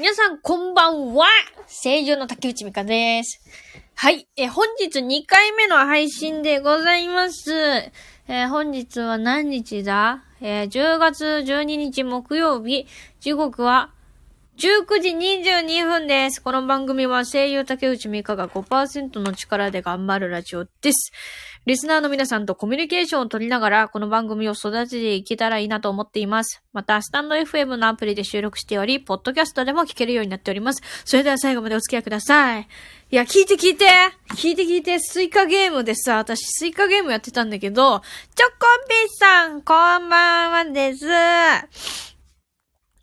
皆さん、こんばんは声優の竹内美香です。はい。え、本日2回目の配信でございます。えー、本日は何日だ？えー、10月12日木曜日、時刻は19時22分です。この番組は声優竹内美香が5%の力で頑張るラジオです。リスナーの皆さんとコミュニケーションを取りながら、この番組を育てていけたらいいなと思っています。また、スタンド FM のアプリで収録しており、ポッドキャストでも聞けるようになっております。それでは最後までお付き合いください。いや、聞いて聞いて聞いて聞いて、スイカゲームでさ、私スイカゲームやってたんだけど、チョコンピーさん、こんばんはです。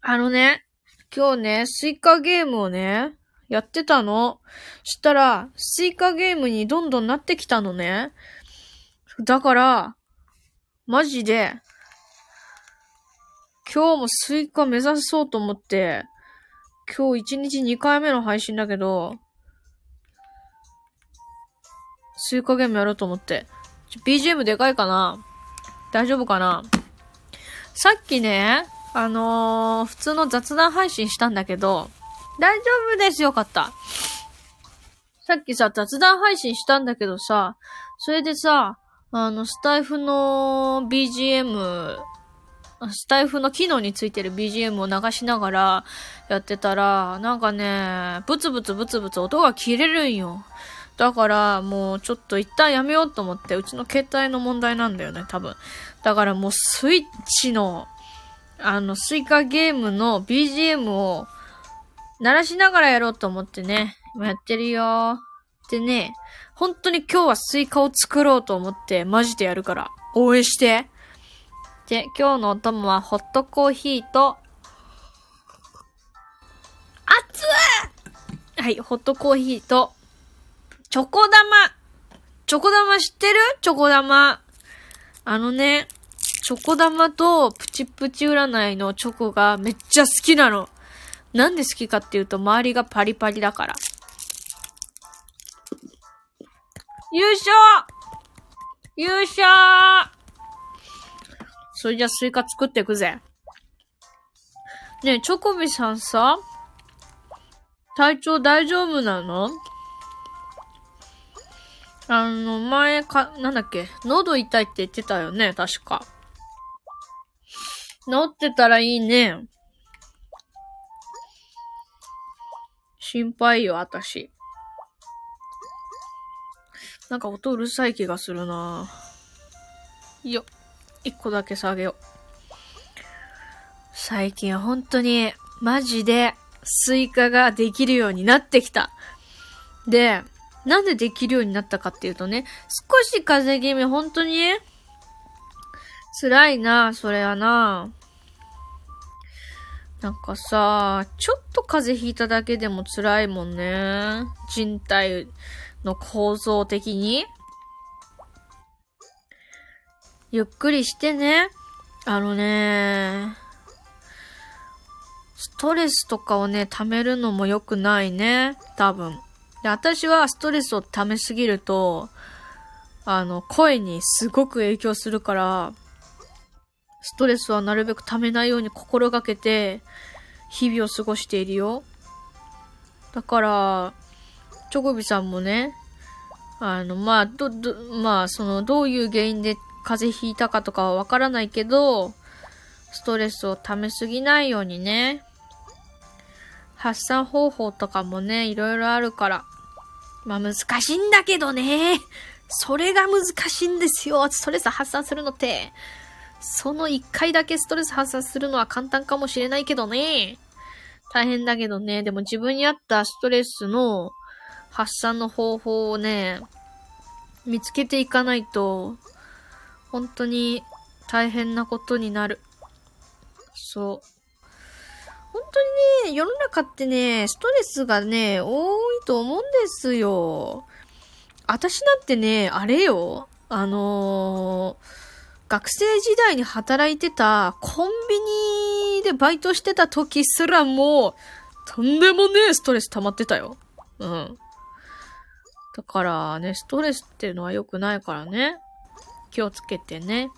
あのね、今日ね、スイカゲームをね、やってたの。したら、スイカゲームにどんどんなってきたのね。だから、マジで、今日もスイカ目指そうと思って、今日1日2回目の配信だけど、スイカゲームやろうと思って。BGM でかいかな？大丈夫かな？さっきね、あのー、普通の雑談配信したんだけど、大丈夫ですよかった。さっきさ、雑談配信したんだけどさ、それでさ、あの、スタイフの BGM、スタイフの機能についてる BGM を流しながらやってたら、なんかね、ブツブツブツブツ音が切れるんよ。だから、もうちょっと一旦やめようと思って、うちの携帯の問題なんだよね、多分。だからもうスイッチの、あの、スイカゲームの BGM を鳴らしながらやろうと思ってね、今やってるよ。でね、本当に今日はスイカを作ろうと思って、マジでやるから、応援して。で、今日のお供はホットコーヒーと、熱いはい、ホットコーヒーと、チョコ玉チョコ玉知ってる？チョコ玉。あのね、チョコ玉とプチプチ占いのチョコがめっちゃ好きなの。なんで好きかっていうと周りがパリパリだから。優勝優勝それじゃスイカ作っていくぜ。ねえ、チョコビさんさ体調大丈夫なの？あの、前か、なんだっけ？喉痛いって言ってたよね確か。治ってたらいいね。心配よ、あたし。なんか音うるさい気がするなよ。一個だけ下げよう。最近本当に、マジで、スイカができるようになってきた。で、なんでできるようになったかっていうとね、少し風邪気味、本当に辛いな、それはな。なんかさ、ちょっと風邪ひいただけでも辛いもんね。人体の構造的に。ゆっくりしてね。あのね、ストレスとかをね、溜めるのも良くないね。多分。で、私はストレスを溜めすぎると、あの、声にすごく影響するから、ストレスはなるべく溜めないように心がけて、日々を過ごしているよ。だから、チョコビさんもね、あの、まあ、ど、ど、まあ、その、どういう原因で風邪ひいたかとかはわからないけど、ストレスを溜めすぎないようにね、発散方法とかもね、いろいろあるから。まあ難しいんだけどね。それが難しいんですよ。ストレス発散するのって。その一回だけストレス発散するのは簡単かもしれないけどね。大変だけどね。でも自分に合ったストレスの発散の方法をね、見つけていかないと、本当に大変なことになる。そう。本当にね、世の中ってね、ストレスがね、多いと思うんですよ。私なんてね、あれよ。あのー学生時代に働いてたコンビニでバイトしてた時すらも、とんでもねえストレス溜まってたよ。うん。だからね、ストレスっていうのは良くないからね。気をつけてね。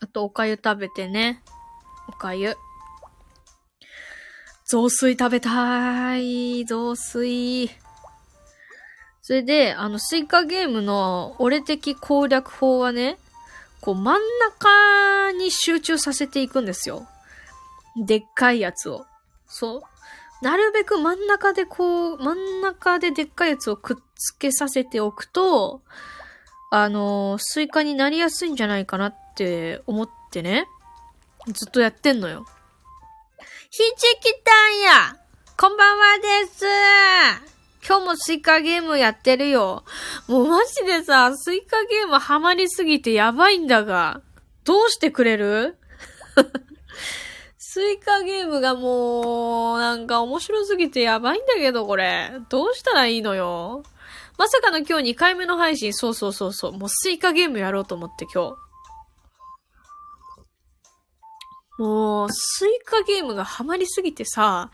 あと、おかゆ食べてね。おかゆ。雑炊食べたい。雑炊。それで、あの、スイカゲームの俺的攻略法はね、こう真ん中に集中させていくんですよ。でっかいやつを。そう。なるべく真ん中でこう、真ん中ででっかいやつをくっつけさせておくと、あの、スイカになりやすいんじゃないかなって思ってね、ずっとやってんのよ。ひじきちゃんやこんばんはです今日もスイカゲームやってるよ。もうマジでさ、スイカゲームハマりすぎてやばいんだが。どうしてくれる？スイカゲームがもう、なんか面白すぎてやばいんだけど、これ。どうしたらいいのよ。まさかの今日2回目の配信、そうそうそうそう。もうスイカゲームやろうと思って今日。もう、スイカゲームがハマりすぎてさ、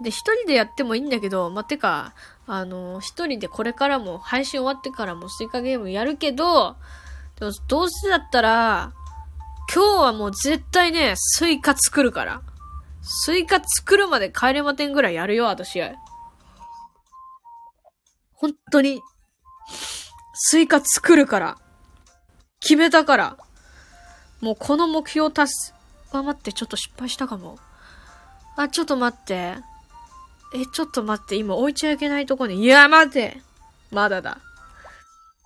で、一人でやってもいいんだけど、まあ、てか、あの、一人でこれからも、配信終わってからもスイカゲームやるけど、でもどうせだったら、今日はもう絶対ね、スイカ作るから。スイカ作るまで帰れまてんぐらいやるよ、私。本当に、スイカ作るから。決めたから。もうこの目標達す。あ、待って、ちょっと失敗したかも。あ、ちょっと待って。え、ちょっと待って、今置いちゃいけないとこに。いや、待てまだだ。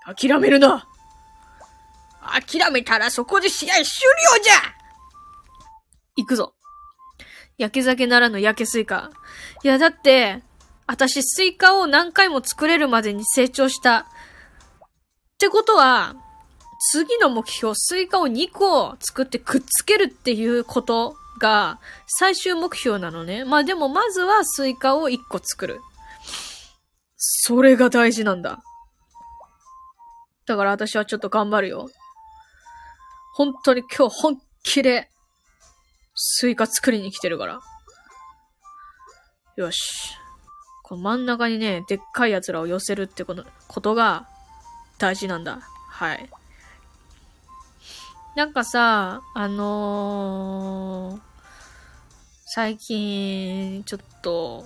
諦めるな諦めたらそこで試合終了じゃ行くぞ。やけ酒ならぬやけスイカ。いや、だって、私スイカを何回も作れるまでに成長した。ってことは、次の目標、スイカを2個作ってくっつけるっていうことが最終目標なのね。まあでもまずはスイカを1個作る。それが大事なんだ。だから私はちょっと頑張るよ。本当に今日本気で、スイカ作りに来てるから。よし。この真ん中にね、でっかい奴らを寄せるってこと、ことが大事なんだ。はい。なんかさ、あのー、最近、ちょっと、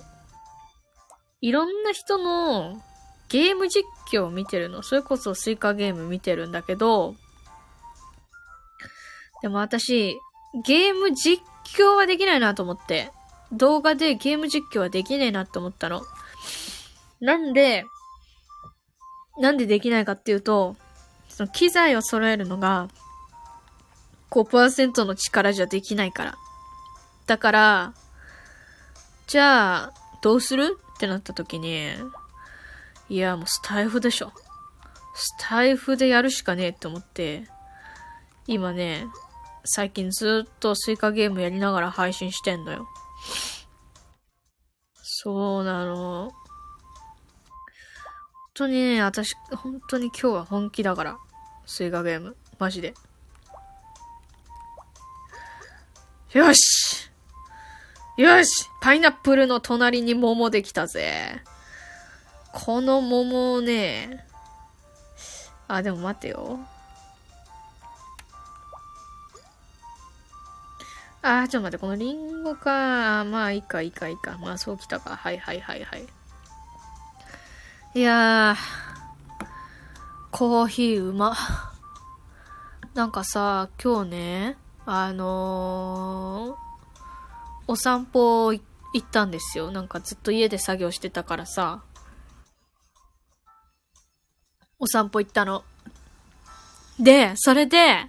いろんな人のゲーム実況を見てるの。それこそスイカゲーム見てるんだけど、でも私、ゲーム実況はできないなと思って。動画でゲーム実況はできねえなって思ったの。なんで、なんでできないかっていうと、その機材を揃えるのが5%の力じゃできないから。だから、じゃあ、どうする？ってなった時に、いや、もうスタイフでしょ。スタイフでやるしかねえって思って、今ね、最近ずっとスイカゲームやりながら配信してんのよ。そうなの。本当にね、私、本当に今日は本気だから。スイカゲーム。マジで。よしよしパイナップルの隣に桃できたぜ。この桃をね、あ、でも待てよ。あー、ちょっと待って、このリンゴか。まあ、いいか、いいか、いいか。まあ、そうきたか。はいはいはいはい。いやー、コーヒーうま。なんかさ、今日ね、あのー、お散歩行ったんですよ。なんかずっと家で作業してたからさ、お散歩行ったの。で、それで、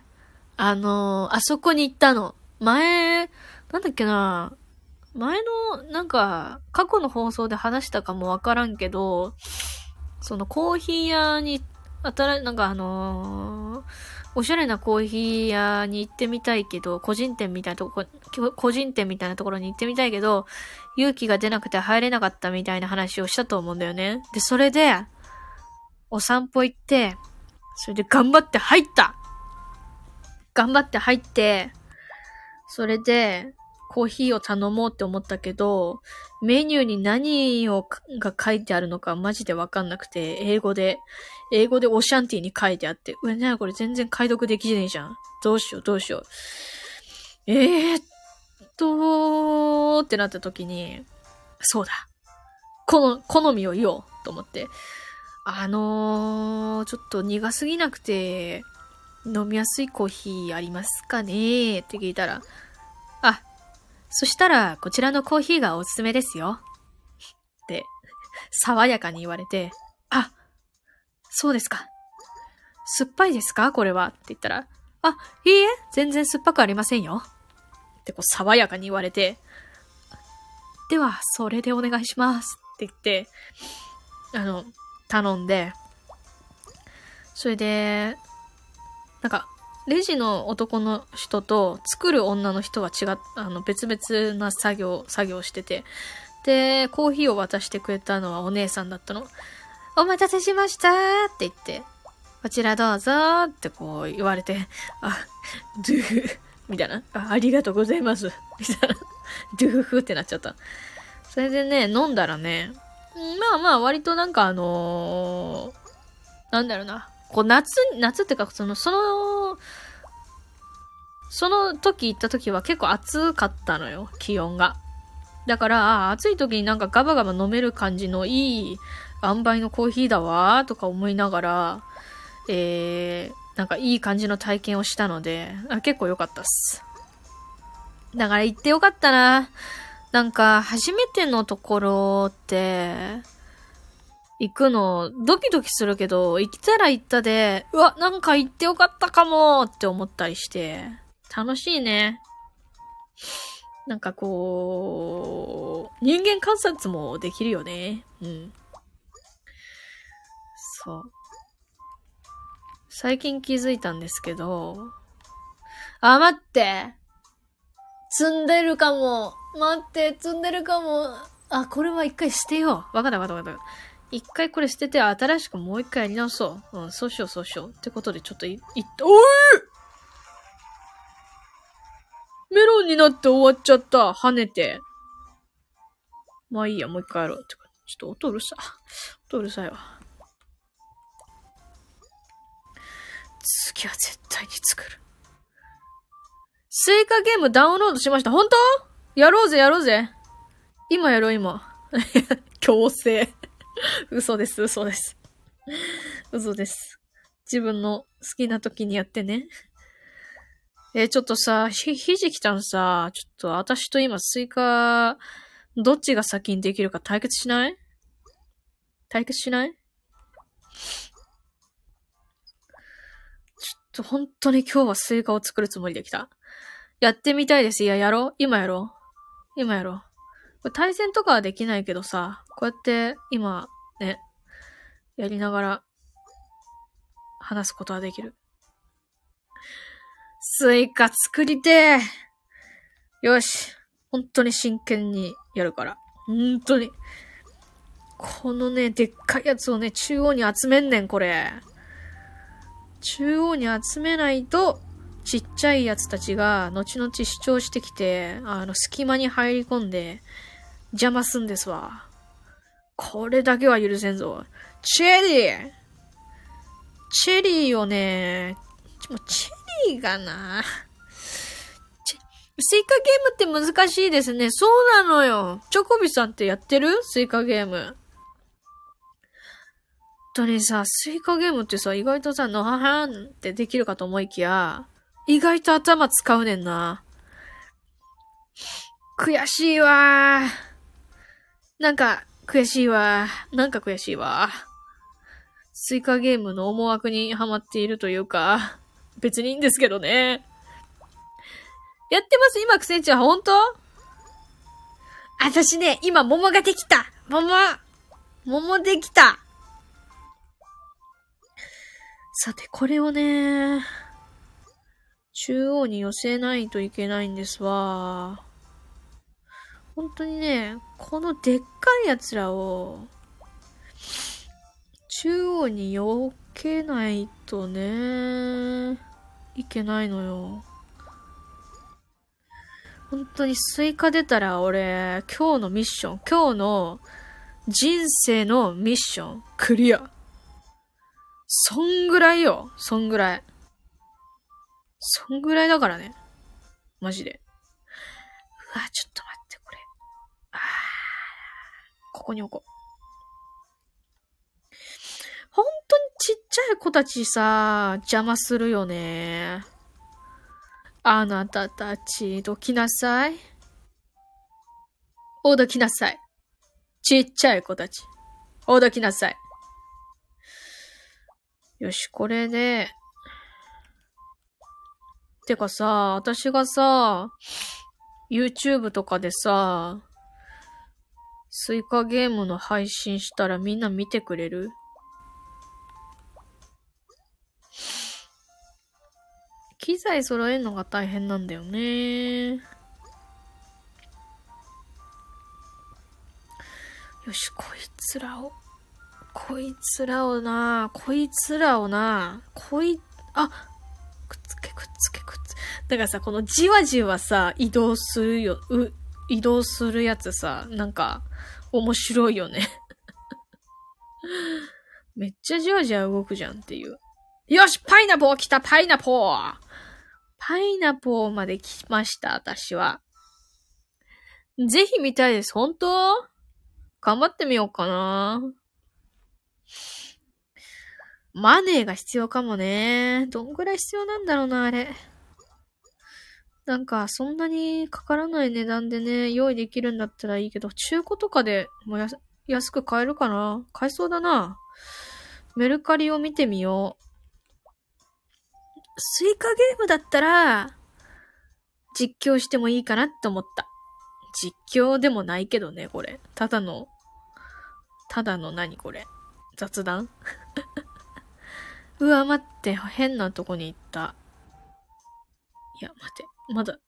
あのー、あそこに行ったの。前、なんだっけな、前の、なんか、過去の放送で話したかもわからんけど、そのコーヒー屋に、新なんかあのー、おしゃれなコーヒー屋に行ってみたいけど、個人店みたいなとこ、個人店みたいなところに行ってみたいけど、勇気が出なくて入れなかったみたいな話をしたと思うんだよね。で、それで、お散歩行って、それで頑張って入った頑張って入って、それで、コーヒーを頼もうって思ったけど、メニューに何をが書いてあるのかマジでわかんなくて、英語で、英語でオシャンティに書いてあって、うわ、なこれ全然解読できねえじゃん。どうしよう、どうしよう。えー、っと、ってなった時に、そうだ。この、好みを言おうと思って。あのー、ちょっと苦すぎなくて、飲みやすいコーヒーありますかねって聞いたら、あ、そしたら、こちらのコーヒーがおすすめですよ。って、爽やかに言われて、あ、そうですか。酸っぱいですか？これは。って言ったら、あ、いいえ、全然酸っぱくありませんよ。ってこう爽やかに言われて、では、それでお願いします。って言って、あの、頼んで、それで、なんか、レジの男の人と作る女の人は違っ、あの、別々な作業、作業してて、で、コーヒーを渡してくれたのはお姉さんだったの。お待たせしましたーって言って、こちらどうぞーってこう言われて、あ、ドゥフ、みたいな。あありがとうございます。みたいな。ドゥフってなっちゃった。それでね、飲んだらね、まあまあ割となんかあのー、なんだろうな。こう夏、夏ってか、その、その、その時行った時は結構暑かったのよ、気温が。だから、暑い時になんかガバガバ飲める感じのいい塩梅のコーヒーだわとか思いながら、えー、なんかいい感じの体験をしたので、あ結構良かったっす。だから行ってよかったな。なんか、初めてのところって、行くの、ドキドキするけど、行ったら行ったで、うわ、なんか行ってよかったかもって思ったりして、楽しいね。なんかこう、人間観察もできるよね。うん。そう。最近気づいたんですけど、あ、待って積んでるかも待って、積んでるかも。あ、これは一回捨てよう。わかったわかったわかった。一回これ捨てて、新しくもう一回やり直そう。うん、そうしよう、そうしよう。ってことで、ちょっとい、いっおいメロンになって終わっちゃった。跳ねて。まあいいや、もう一回やろう。ってか、ちょっと音うるさ。音うるさいわ。次は絶対に作る。スイカゲームダウンロードしました。本当？やろうぜ、やろうぜ。今やろう、今。強制。嘘です、嘘です。嘘です。自分の好きな時にやってね。え、ちょっとさ、ひ、ひじきちゃんさ、ちょっと私と今スイカ、どっちが先にできるか対決しない？対決しない？と本当に今日はスイカを作るつもりできた。やってみたいです。いや、やろう今やろう今やろう。対戦とかはできないけどさ、こうやって今、ね、やりながら話すことはできる。スイカ作りてーよし。本当に真剣にやるから。本当に。このね、でっかいやつをね、中央に集めんねん、これ。中央に集めないと、ちっちゃいやつたちが後々主張してきて、あの、隙間に入り込んで邪魔すんですわ。これだけは許せんぞ。チェリーチェリーをね、もチェリーがなスイカゲームって難しいですね。そうなのよ。チョコビさんってやってる？スイカゲーム。本当にさ、スイカゲームってさ、意外とさ、のははんってできるかと思いきや、意外と頭使うねんな。悔しいわなんか、悔しいわなんか悔しいわスイカゲームの思惑にはまっているというか、別にいいんですけどね。やってます今、クセンチは本当？私ね、今、桃ができた。桃。桃できた。さて、これをね、中央に寄せないといけないんですわ。本当にね、このでっかい奴らを、中央に避けないとね、いけないのよ。本当にスイカ出たら俺、今日のミッション、今日の人生のミッション、クリア。そんぐらいよ、そんぐらい。そんぐらいだからね。マジで。うわ、ちょっと待って、これ。ここに置こう。本当にちっちゃい子たちさ、邪魔するよね。あなたたち、どきなさい。おどきなさい。ちっちゃい子たち。おどきなさい。よし、これで。てかさ、私がさ、YouTube とかでさ、スイカゲームの配信したらみんな見てくれる？機材揃えるのが大変なんだよね。よし、こいつらを、こいつらをな、こいつらをな、こい、あ、くっつけくっつけくっつけだからさ、このじわじわさ、移動するよ、う、移動するやつさ、なんか、面白いよね めっちゃじわじわ動くじゃんっていう。よしパイナポー来たパイナポーパイナポーまで来ました、私は。ぜひ見たいです。本当？頑張ってみようかな。マネーが必要かもね。どんぐらい必要なんだろうな、あれ。なんか、そんなにかからない値段でね、用意できるんだったらいいけど、中古とかでもや安く買えるかな？買えそうだな。メルカリを見てみよう。スイカゲームだったら、実況してもいいかなって思った。実況でもないけどね、これ。ただのただの何これ雑談？うわ、待って、変なとこに行った。いや、待って。まだ、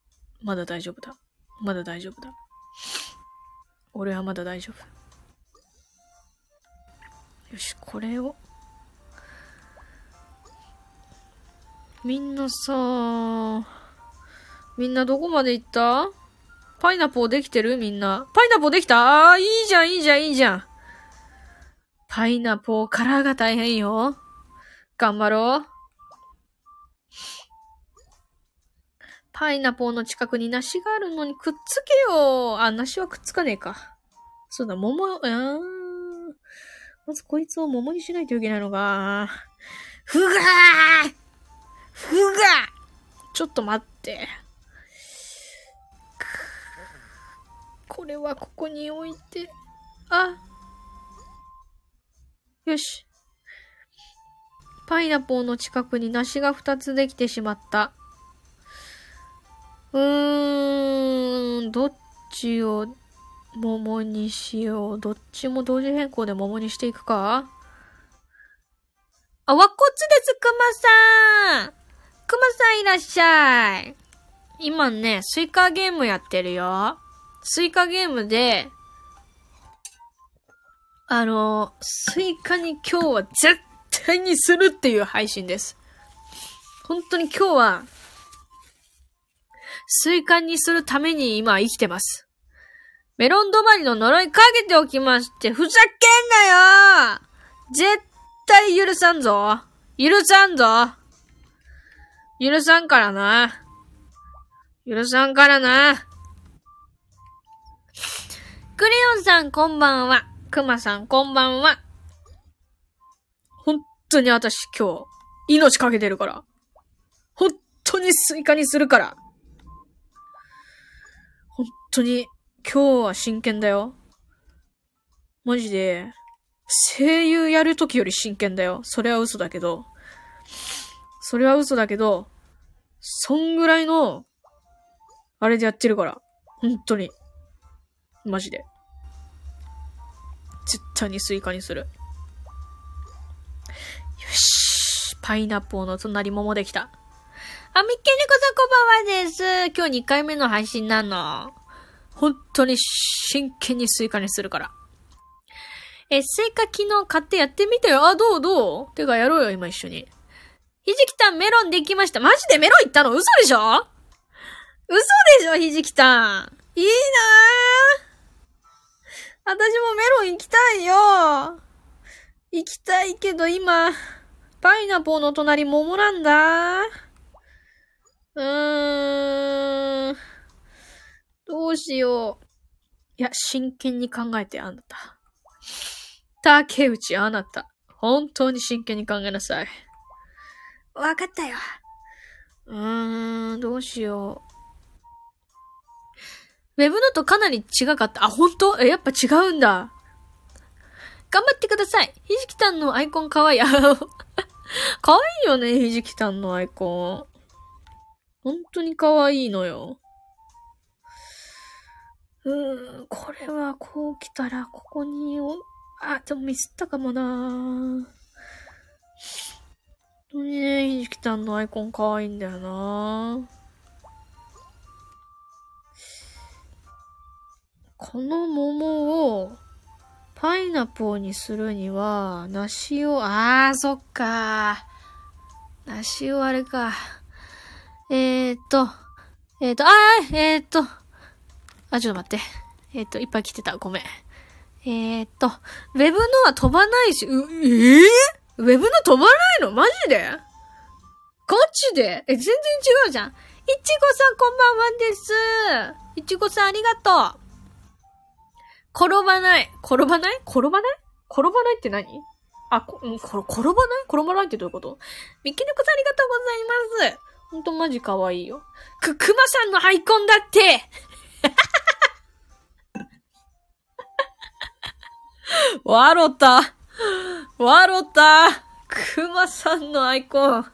まだ大丈夫だ。まだ大丈夫だ。俺はまだ大丈夫。よし、これを。みんなさ、みんなどこまで行った？パイナポーできてる？みんな。パイナポーできた？ああ、いいじゃん、いいじゃん、いいじゃん。パイナポーカラーが大変よ。頑張ろう。パイナポーの近くに梨があるのにくっつけよあ、梨はくっつかねえか。そうだ、桃、あまずこいつを桃にしないといけないのか。ふがーふがちょっと待って。これはここに置いて、あ、よし。パイナポーの近くに梨が2つできてしまった。うーん、どっちを桃にしよう。どっちも同時変更で桃にしていくか？あ、わこっちです、くまさんくまさんいらっしゃい。今ね、スイカゲームやってるよ。スイカゲームで、あの、スイカに今日は絶対にするっていう配信です。本当に今日は、スイカにするために今生きてます。メロン止まりの呪いかけておきまして、ふざけんなよ絶対許さんぞ許さんぞ許さんからな。許さんからな。クレヨンさんこんばんは。くまさん、こんばんは。本当に私今日、命かけてるから。本当にスイカにするから。本当に、今日は真剣だよ。マジで、声優やるときより真剣だよ。それは嘘だけど。それは嘘だけど、そんぐらいの、あれでやってるから。本当に。マジで。絶対にスイカにする。よし。パイナップルの隣桃できた。あ、みっけねこさんこばんはです。今日2回目の配信なの。本当に真剣にスイカにするから。え、スイカ昨日買ってやってみてよ。あ、どうどう？てかやろうよ、今一緒に。ひじきたんメロンできました。マジでメロンいったの？嘘でしょ？嘘でしょ、ひじきたん。いいなぁ。私もメロン行きたいよ行きたいけど今、パイナポーの隣桃なんだ。うーん。どうしよう。いや、真剣に考えて、あんた。竹内あなた、本当に真剣に考えなさい。わかったよ。うーん、どうしよう。ウェブノートかなり違かった。あ、本当？え、やっぱ違うんだ。頑張ってください。ひじきたんのアイコンかわいい。かわいいよね、ひじきたんのアイコン。本当にかわいいのよ。うーん、これはこう来たら、ここに、あ、でもミスったかもなぁ本当にね、ひじきたんのアイコンかわいいんだよなぁこの桃を、パイナップルにするには、梨を、あー、そっか梨をあれか。えーっと、えーっと、あー、えーっと、あ、ちょっと待って。えーっと、いっぱい来てた。ごめん。えーっと、ウェブのは飛ばないし、う、えー、ウェブの飛ばないの？マジで？ガチで？え、全然違うじゃん。いちごさんこんばんはんです。いちごさんありがとう。転ばない。転ばない？転ばない？転ばないって何？あ、こ、うん、こ転ばない？転ばないってどういうこと？ミキネコさんありがとうございます。ほんとマジ可愛いよ。く、くまさんのアイコンだって わろた。わろた。くまさんのアイコン。くま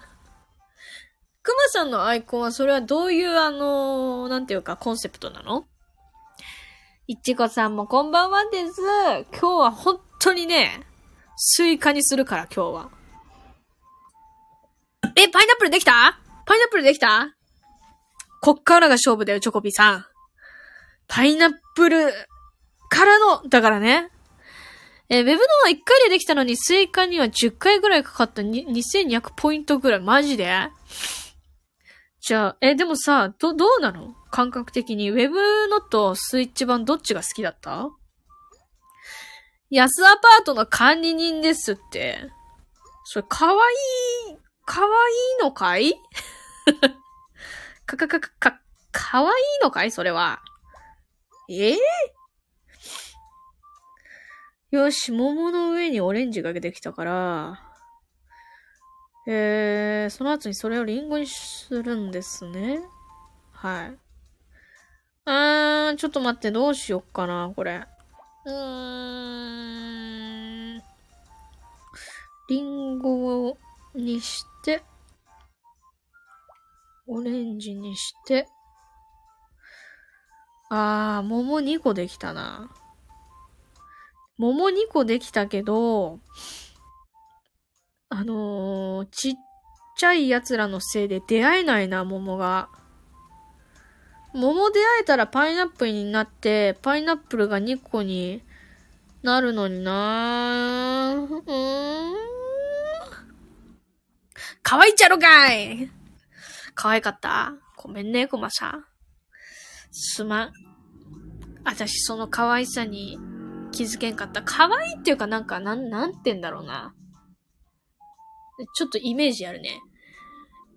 さんのアイコンはそれはどういうあのー、なんていうかコンセプトなの？いちごさんもこんばんはです。今日は本当にね、スイカにするから今日は。え、パイナップルできた？パイナップルできた？こっからが勝負だよ、チョコビさん。パイナップルからの、だからね。えウェブのは1回でできたのに、スイカには10回ぐらいかかった2200ポイントぐらい。マジで？じゃあ、え、でもさ、ど、どうなの？感覚的に。ウェブのとスイッチ版どっちが好きだった？安アパートの管理人ですって。それ、かわいい、かわいいのかい？かかかか、か、かわいいのかい？それは。え？えよし、桃の上にオレンジができたから、えー、その後にそれをリンゴにするんですね。はい。あー、ちょっと待って、どうしよっかな、これ。うーん。リンゴにして、オレンジにして、あー、桃2個できたな。桃2個できたけど、あのー、ちっちゃい奴らのせいで出会えないな、桃が。桃出会えたらパイナップルになって、パイナップルが2個になるのになーうーん。可愛いっちゃろかい可愛かったごめんね、コマさん。すまん。私、その可愛さに気づけんかった。可愛いっていうかなんか、なん、なんて言うんだろうな。ちょっとイメージあるね。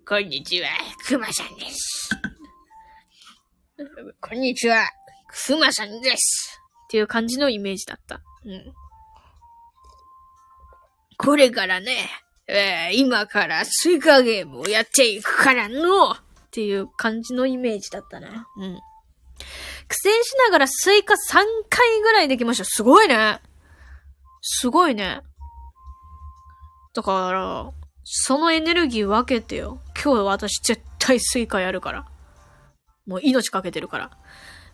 こんにちは、くまさんです。こんにちは、くまさんです。っていう感じのイメージだった。うん。これからね、えー今からスイカゲームをやっていくからのっていう感じのイメージだったね。うん。苦戦しながらスイカ3回ぐらいできました。すごいね。すごいね。だから、そのエネルギー分けてよ。今日私絶対スイカやるから。もう命かけてるから。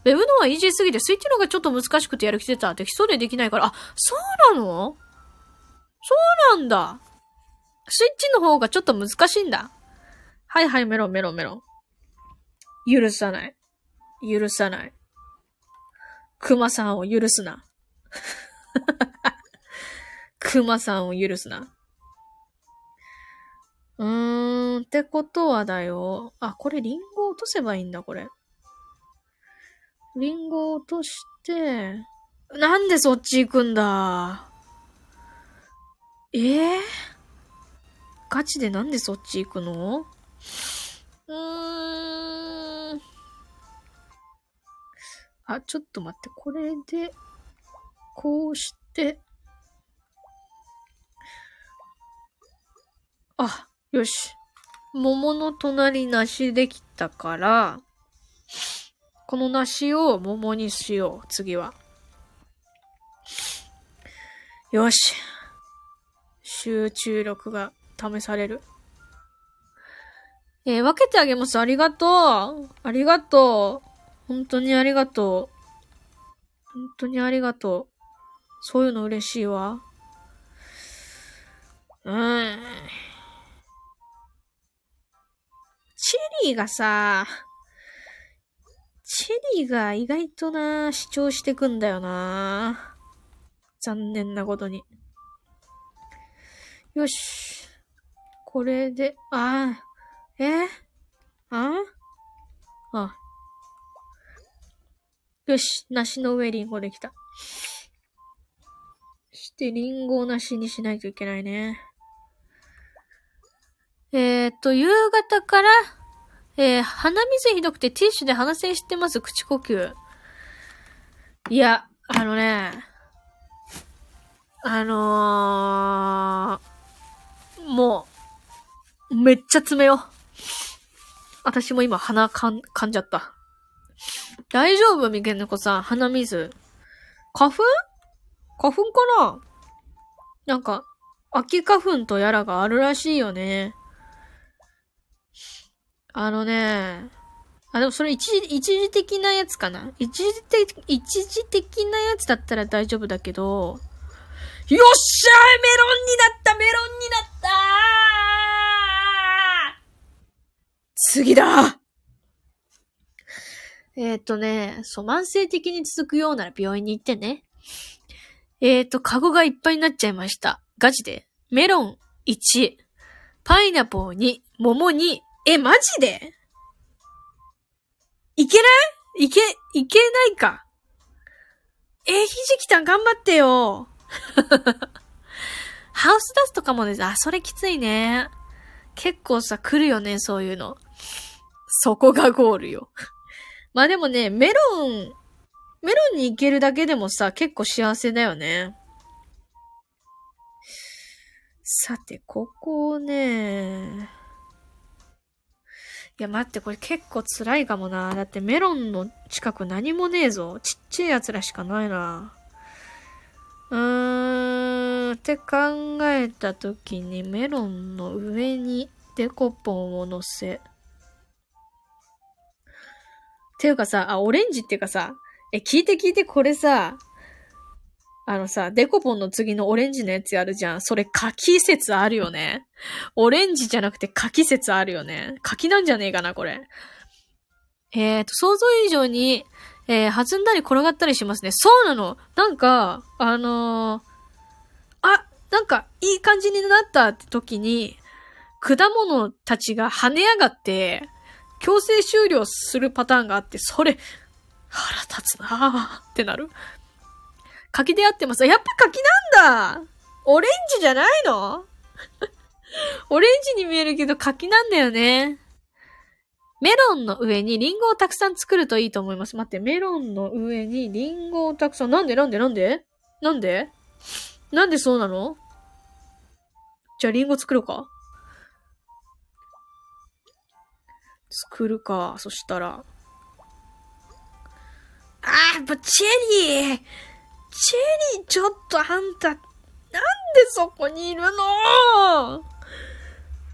ウェブのはイージーすぎて、スイッチの方がちょっと難しくてやる気出た。できそうでできないから。あ、そうなの？そうなんだ。スイッチの方がちょっと難しいんだ。はいはい、メロンメロンメロン。許さない。許さない。熊さんを許すな。熊さんを許すな。うーん、ってことはだよ。あ、これリンゴ落とせばいいんだ、これ。リンゴ落として、なんでそっち行くんだ？ええー、ガチでなんでそっち行くの？うーん。あ、ちょっと待って、これで、こうして、あ、よし。桃の隣梨できたから、この梨を桃にしよう、次は。よし。集中力が試される。えー分けてあげます。ありがとう。ありがとう。本当にありがとう。本当にありがとう。そういうの嬉しいわ。うん。チェリーがさ、チェリーが意外とな、主張してくんだよな。残念なことに。よし。これで、ああ、えああ。よし、梨の上リンゴできた。して、リンゴを梨にしないといけないね。えーっと、夕方から、えー、鼻水ひどくてティッシュで鼻栓してます、口呼吸。いや、あのね、あのー、もう、めっちゃ爪よ。私も今鼻かん、噛んじゃった。大丈夫？みけんの子さん、鼻水。花粉？花粉かな？なんか、秋花粉とやらがあるらしいよね。あのね、あ、でもそれ一時、一時的なやつかな？一時的、一時的なやつだったら大丈夫だけど、よっしゃーメロンになったメロンになった次だえっ、とね、そう、慢性的に続くようなら病院に行ってね。えっ、と、カゴがいっぱいになっちゃいました。ガチで。メロン1、パイナポー2、桃2、え、マジで？いけない？いけ、いけないか。え、ひじきたん頑張ってよ。ハウスダストかもです。あ、それきついね。結構さ、来るよね、そういうの。そこがゴールよ。まあでもね、メロン、メロンに行けるだけでもさ、結構幸せだよね。さて、ここをね、や待って、これ結構辛いかもな。だってメロンの近く何もねえぞ。ちっちゃい奴らしかないな。うーん、って考えたときにメロンの上にデコポンを乗せ。ていうかさ、あ、オレンジっていうかさ、え、聞いて聞いて、これさ、あのさ、デコポンの次のオレンジのやつあるじゃん。それ柿説あるよね。オレンジじゃなくて柿説あるよね。柿なんじゃねえかな、これ。えーと、想像以上に、えー、弾んだり転がったりしますね。そうなのなんか、あのーあ、なんか、いい感じになったって時に、果物たちが跳ね上がって、強制終了するパターンがあって、それ、腹立つなぁってなる。柿であってます。やっぱ柿なんだオレンジじゃないの？オレンジに見えるけど柿なんだよね。メロンの上にリンゴをたくさん作るといいと思います。待って、メロンの上にリンゴをたくさん。なんで？なんで？なんで？なんで？なんでそうなの？じゃあリンゴ作ろうか作るか。そしたら。あー、やっぱチェリーチェリー、ちょっとあんた、なんでそこにいるの？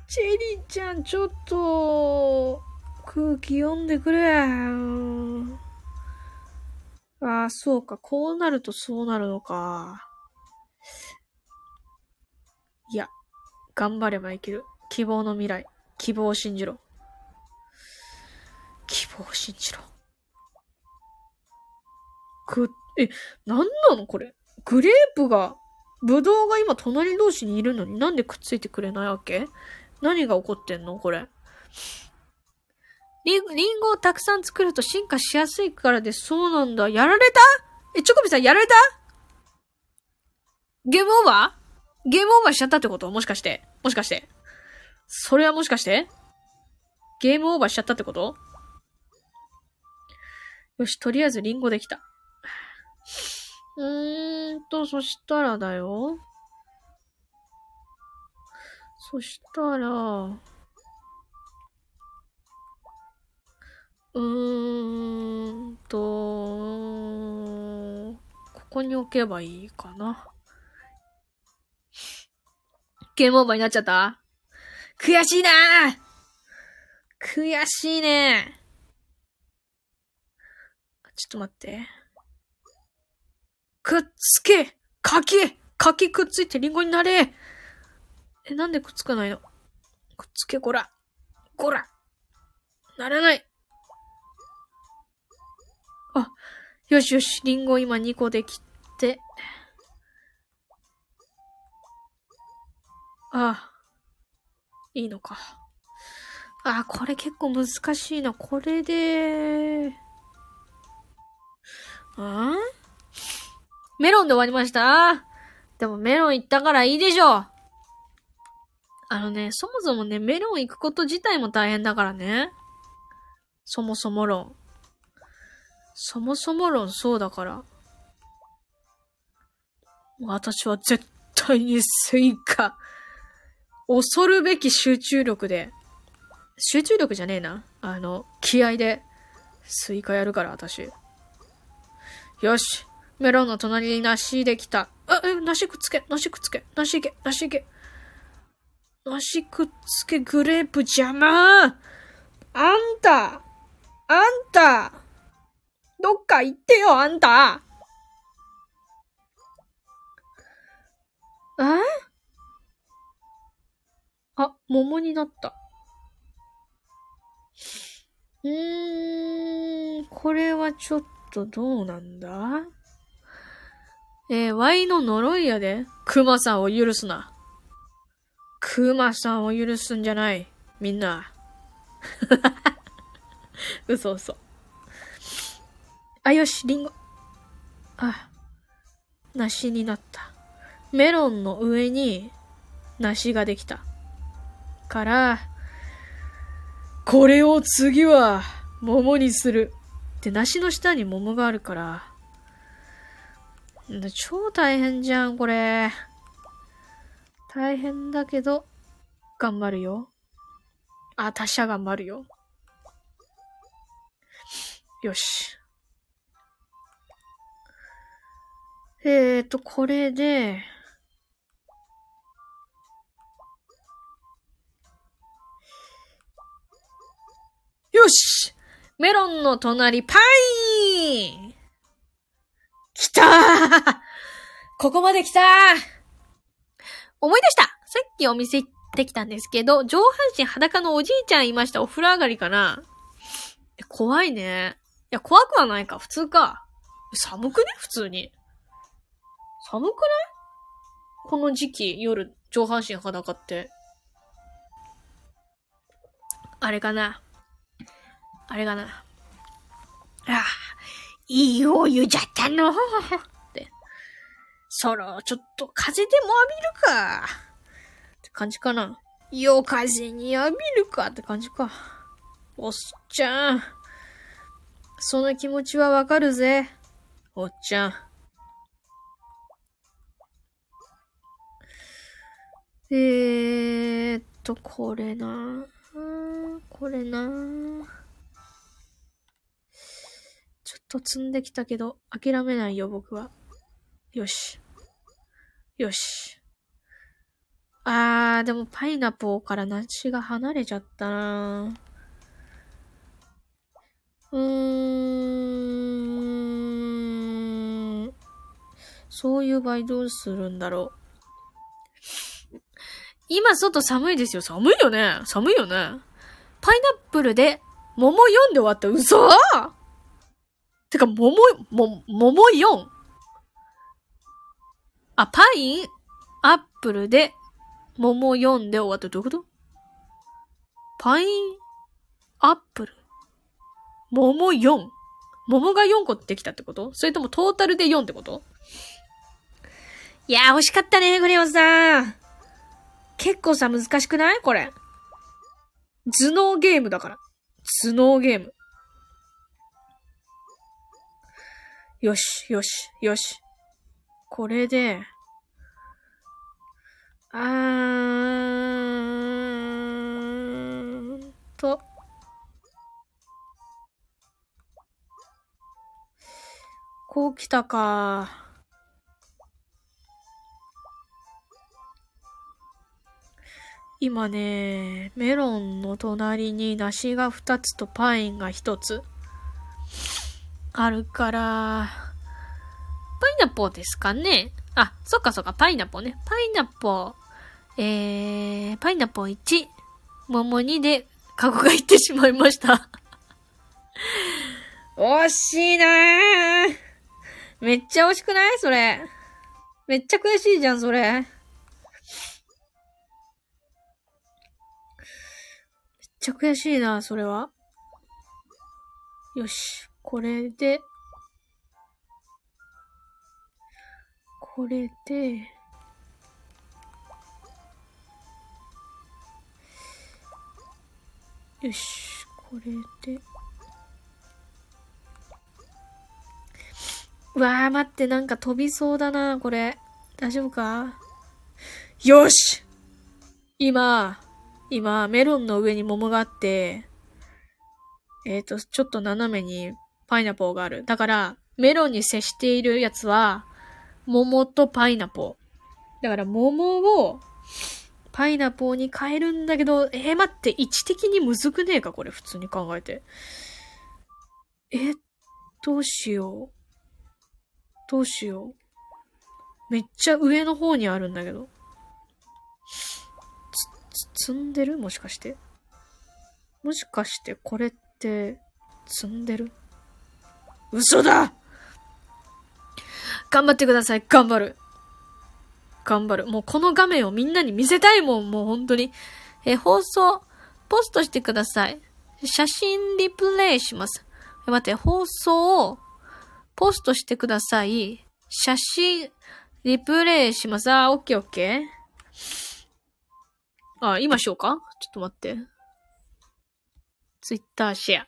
チェリーちゃん、ちょっと、空気読んでくれ。ああ、そうか。こうなるとそうなるのか。いや、頑張ればいける。希望の未来。希望を信じろ。希望を信じろ。く、え、なんなの？これ。グレープが、ブドウが今隣同士にいるのになんでくっついてくれないわけ？何が起こってんの？これ。リンリンゴをたくさん作ると進化しやすいからで。そうなんだ。やられた？え、チョコビさんやられた？ゲームオーバーゲームオーバーしちゃったってこと？もしかして。もしかして。それはもしかして？ゲームオーバーしちゃったってこと？よし、とりあえずリンゴできた。うーんと、そしたらだよ。そしたら、うーんと、ここに置けばいいかな。ゲームオーバーになっちゃった？悔しいな悔しいねちょっと待って。くっつけ柿柿くっついてリンゴになれえ、なんでくっつかないの？くっつけ、こら。こら。ならない。あ、よしよし、リンゴ今2個できて。ああ、いいのか。ああ、これ結構難しいな。これで、あメロンで終わりました？でもメロン行ったからいいでしょうあのね、そもそもね、メロン行くこと自体も大変だからね。そもそも論。そもそも論そうだから。私は絶対にスイカ。恐るべき集中力で。集中力じゃねえな。あの、気合で、スイカやるから、私。よし。メロンの隣に梨できた。あ、え、梨くっつけ、梨くっつけ、梨いけ、梨いけ。梨くっつけ、グレープ邪魔。あんた。あんた。どっか行ってよ、あんた。え？あ、桃になった。うーん、これはちょっとどうなんだ？えー、Y の呪いやで、熊さんを許すな。熊さんを許すんじゃない。みんな。嘘嘘。あ、よし、リンゴ。あ、梨になった。メロンの上に梨ができた。から、これを次は桃にする。で、梨の下に桃があるから、超大変じゃん、これ。大変だけど、頑張るよ。あ、達者頑張るよ。よし。えーと、これで、よしメロンの隣、パイン来たーここまで来たー思い出したさっきお店行ってきたんですけど、上半身裸のおじいちゃんいました。お風呂上がりかな怖いね。いや、怖くはないか。普通か。寒くね？普通に。寒くない？この時期、夜、上半身裸って。あれかなあれかなああ、いいお湯じゃったの？って。そろ、ちょっと風でも浴びるか。って感じかな。夜風に浴びるかって感じか。おっちゃん。その気持ちはわかるぜ。おっちゃん。えーっと、これなこれなと積んできたけど、諦めないよ、僕は。よし。よし。あー、でもパイナポーから梨が離れちゃったなうーん。そういう場合どうするんだろう。今外寒いですよ。寒いよね。寒いよね。パイナップルで桃4で終わった。嘘てか、桃、も、桃 4? あ、パイン、アップルで桃4で終わった。どういうこと？パイン、アップル、桃4。桃が4個できたってこと？それともトータルで4ってこと？いやー、惜しかったね、グレオさん。結構さ、難しくない？これ。頭脳ゲームだから。頭脳ゲーム。よし、よし、よし。これで、あー、と。こう来たか。今ね、メロンの隣に梨が2つとパインが1つあるから、パイナポーですかねあ、そっかそっか、パイナポーね。パイナポー、えー、パイナポー1、桃2で、カゴがいってしまいました 惜しいなーめっちゃ惜しくない？それ。めっちゃ悔しいじゃん、それ。めっちゃ悔しいな、それは。よし。これで、これで、よし、これで。うわー、待って、なんか飛びそうだな、これ。大丈夫か？よし今、今、メロンの上に桃があって、えっ、ー、と、ちょっと斜めにパイナポーがある。だから、メロンに接しているやつは、桃とパイナポー。だから、桃を、パイナポーに変えるんだけど、えー、待って、位置的にむずくねえか？これ、普通に考えて。え、どうしよう。どうしよう。めっちゃ上の方にあるんだけど。つ、積んでる？もしかして。もしかしてこれって、積んでる？嘘だ頑張ってください。頑張る。頑張る。もうこの画面をみんなに見せたいもん。もう本当に。え、放送、ポストしてください。写真リプレイします。え、待って、放送をポストしてください。写真リプレイします。あ、オッケーオッケー。あ、今しようか？ちょっと待って。ツイッターシェア。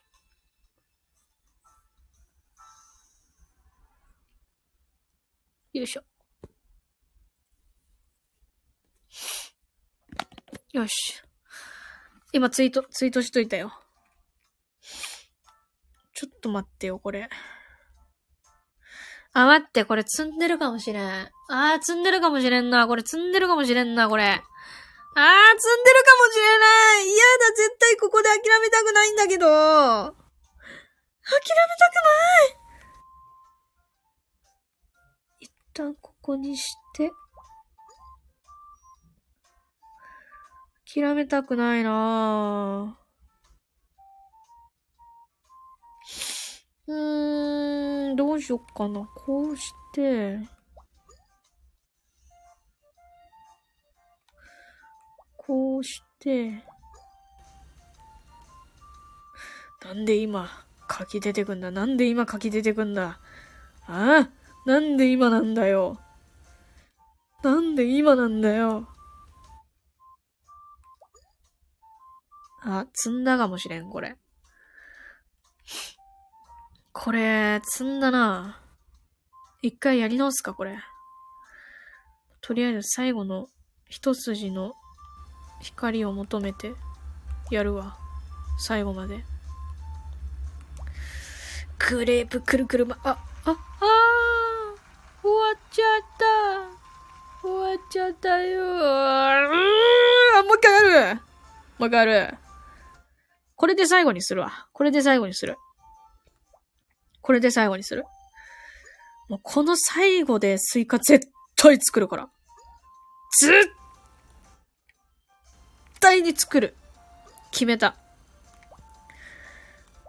よいしょ。よし。今ツイート、ツイートしといたよ。ちょっと待ってよ、これ。あ、待って、これ積んでるかもしれん。あー、積んでるかもしれんな。これ積んでるかもしれんな、これ。あー、積んでるかもしれない。嫌だ、絶対ここで諦めたくないんだけど。諦めたくない旦ここにして、諦めたくないなぁ。うーん、どうしよっかな。こうして、こうして、なんで今、柿出てくんだ？なんで今柿出てくんだ？ああ。なんで今なんだよ。なんで今なんだよ。あ、積んだかもしれん、これ。これ、積んだな。一回やり直すか、これ。とりあえず最後の一筋の光を求めてやるわ。最後まで。クレープくるくるま、あ、あ、あー終わっちゃった終わっちゃったようーもう一回やるもう一回やるこれで最後にするわ。これで最後にする。これで最後にする。もうこの最後でスイカ絶対作るから。絶対に作る。決めた。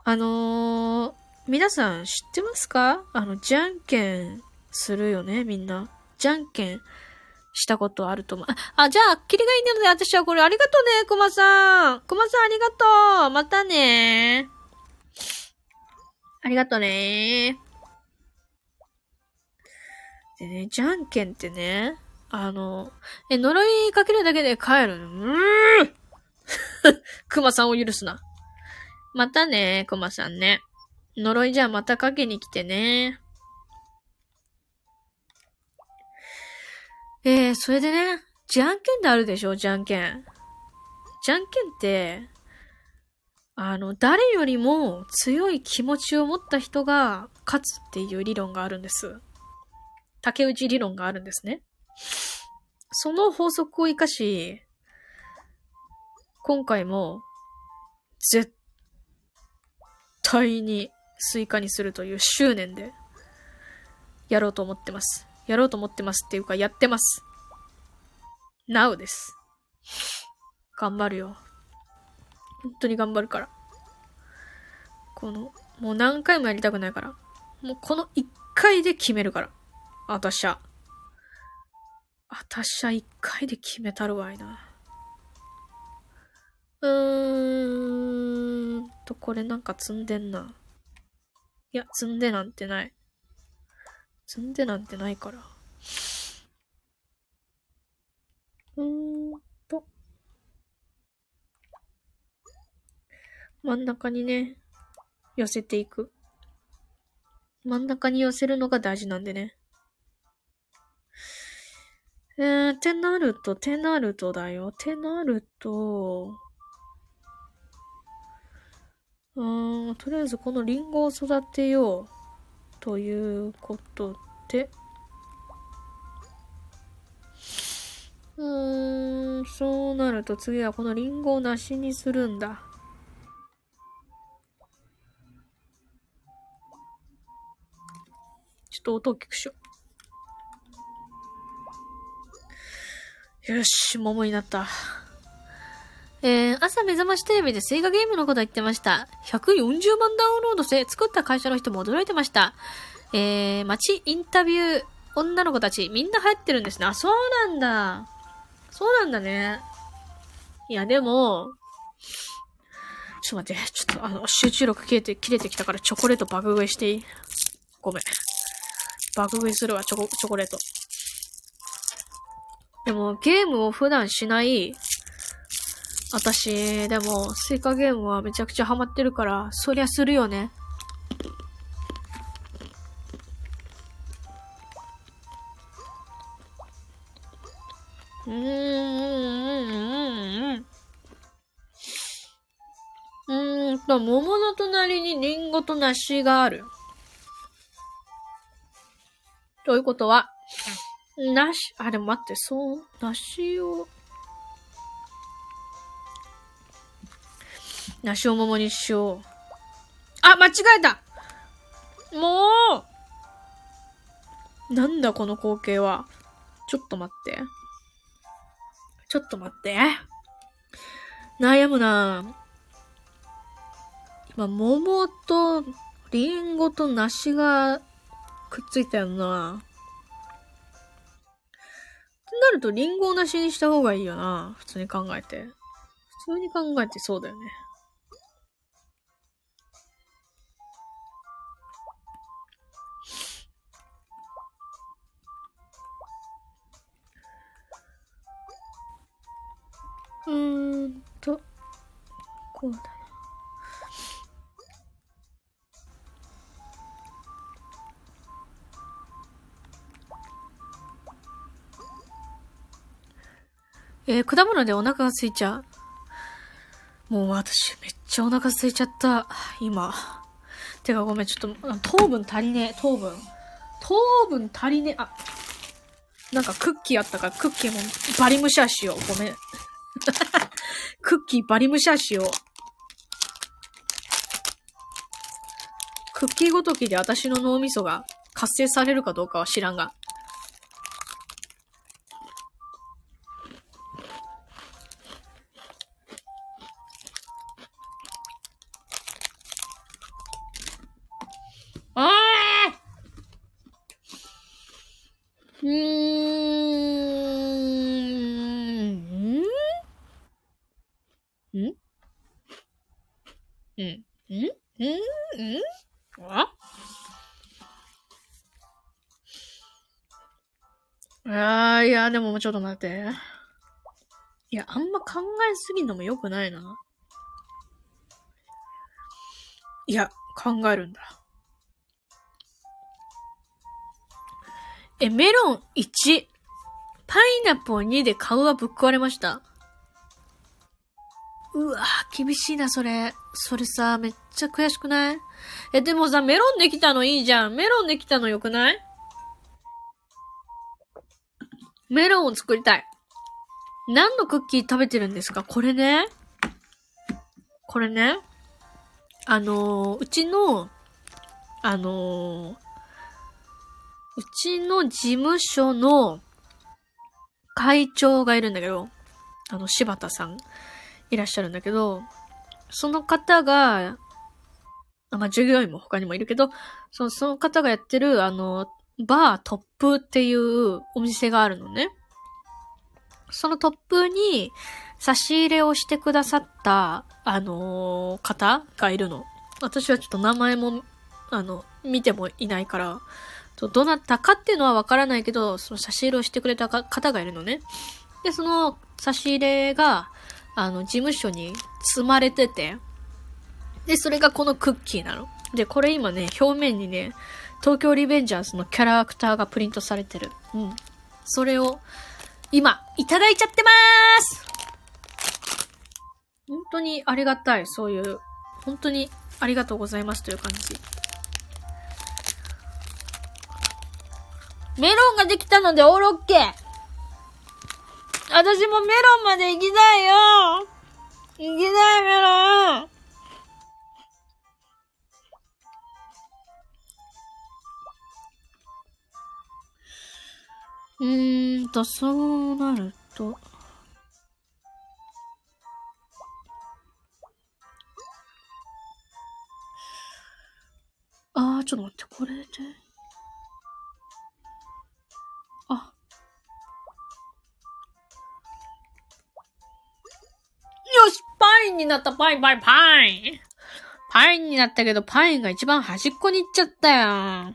あのー、皆さん知ってますか？あの、じゃんけんするよね、みんな。じゃんけんしたことあると思う。あ、じゃあ、キリがいいので私はこれありがとうね、コマさん。コマさんありがとう。またねありがとうねでね、じゃんけんってね、あの、え、呪いかけるだけで帰るの？うーん クマさんを許すな。またね、クマさんね。呪いじゃあまたかけに来てね。えー、それでね、じゃんけんってあるでしょ？じゃんけん。じゃんけんって、あの、誰よりも強い気持ちを持った人が勝つっていう理論があるんです。竹内理論があるんですね。その法則を活かし、今回も、絶対にスイカにするという執念で、やろうと思ってます。やろうと思ってますっていうか、やってます。Now です。頑張るよ。本当に頑張るから。この、もう何回もやりたくないから。もうこの一回で決めるから。あたしゃ。あたしゃ一回で決めたるわいな。うーんと、これなんか積んでんな。いや、積んでなんてない。積んでなんてないから。うーんと。真ん中にね、寄せていく。真ん中に寄せるのが大事なんでね。えー、てなると、てなるとだよ。てなると、うーん、とりあえずこのリンゴを育てよう。ということで、うーん、そうなると次はこのリンゴを梨にするんだ。ちょっと音を大きくしよう。よし、桃になった。えー、朝目覚ましテレビでスイカゲームのこと言ってました。140万ダウンロードして作った会社の人も驚いてました。えー、街インタビュー女の子たちみんな流行ってるんですね。あ、そうなんだ。そうなんだね。いや、でも、ちょっと待って、ちょっとあの、集中力切れて、切れてきたからチョコレート爆食いしていい？ごめん。爆食いするわ、チョコ、チョコレート。でも、ゲームを普段しない私、でも、スイカゲームはめちゃくちゃハマってるから、そりゃするよね。うん、うん、うん、うん。うんと、桃の隣にリンゴと梨がある。ということは、梨、あ、でも待って、そう、梨を、梨を桃にしよう。あ、間違えたもうなんだこの光景は。ちょっと待って。ちょっと待って。悩むな今、桃と、リンゴと梨がくっついたよな。ってなると、リンゴを梨にした方がいいよな。普通に考えて。普通に考えてそうだよね。うーんと、こうだな。えー、果物でお腹が空いちゃう。もう私、めっちゃお腹空いちゃった。今。てかごめん、ちょっと、糖分足りねえ、糖分。糖分足りねえ。あ、なんかクッキーあったから、クッキーもバリムシャーしよう。ごめん。クッキーバリムシャーしよう。クッキーごときで私の脳みそが活性されるかどうかは知らんが。ちょっと待って。いや、あんま考えすぎんのも良くないな。いや、考えるんだ。え、メロン1、パイナップル2で顔がぶっ壊れました。うわ厳しいな、それ。それさ、めっちゃ悔しくない？え、でもさ、メロンできたのいいじゃん。メロンできたのよくない？メロンを作りたい。何のクッキー食べてるんですか？これね。これね。あのー、うちの、あのー、うちの事務所の会長がいるんだけど、あの、柴田さんいらっしゃるんだけど、その方が、まあ、従業員も他にもいるけど、その、その方がやってる、あの、バートップっていうお店があるのね。そのトップに差し入れをしてくださった、あのー、方がいるの。私はちょっと名前も、あの、見てもいないから、どなたかっていうのはわからないけど、その差し入れをしてくれた方がいるのね。で、その差し入れが、あの、事務所に積まれてて、で、それがこのクッキーなの。で、これ今ね、表面にね、東京リベンジャーズのキャラクターがプリントされてる。うん。それを、今、いただいちゃってまーす本当にありがたい、そういう、本当にありがとうございますという感じ。メロンができたのでオールオッケー私もメロンまで行きたいよ行きたいメロンうーんと、そうなると。あー、ちょっと待って、これで。あ。よしパインになったパインパインパインパインになったけど、パインが一番端っこに行っちゃったよ。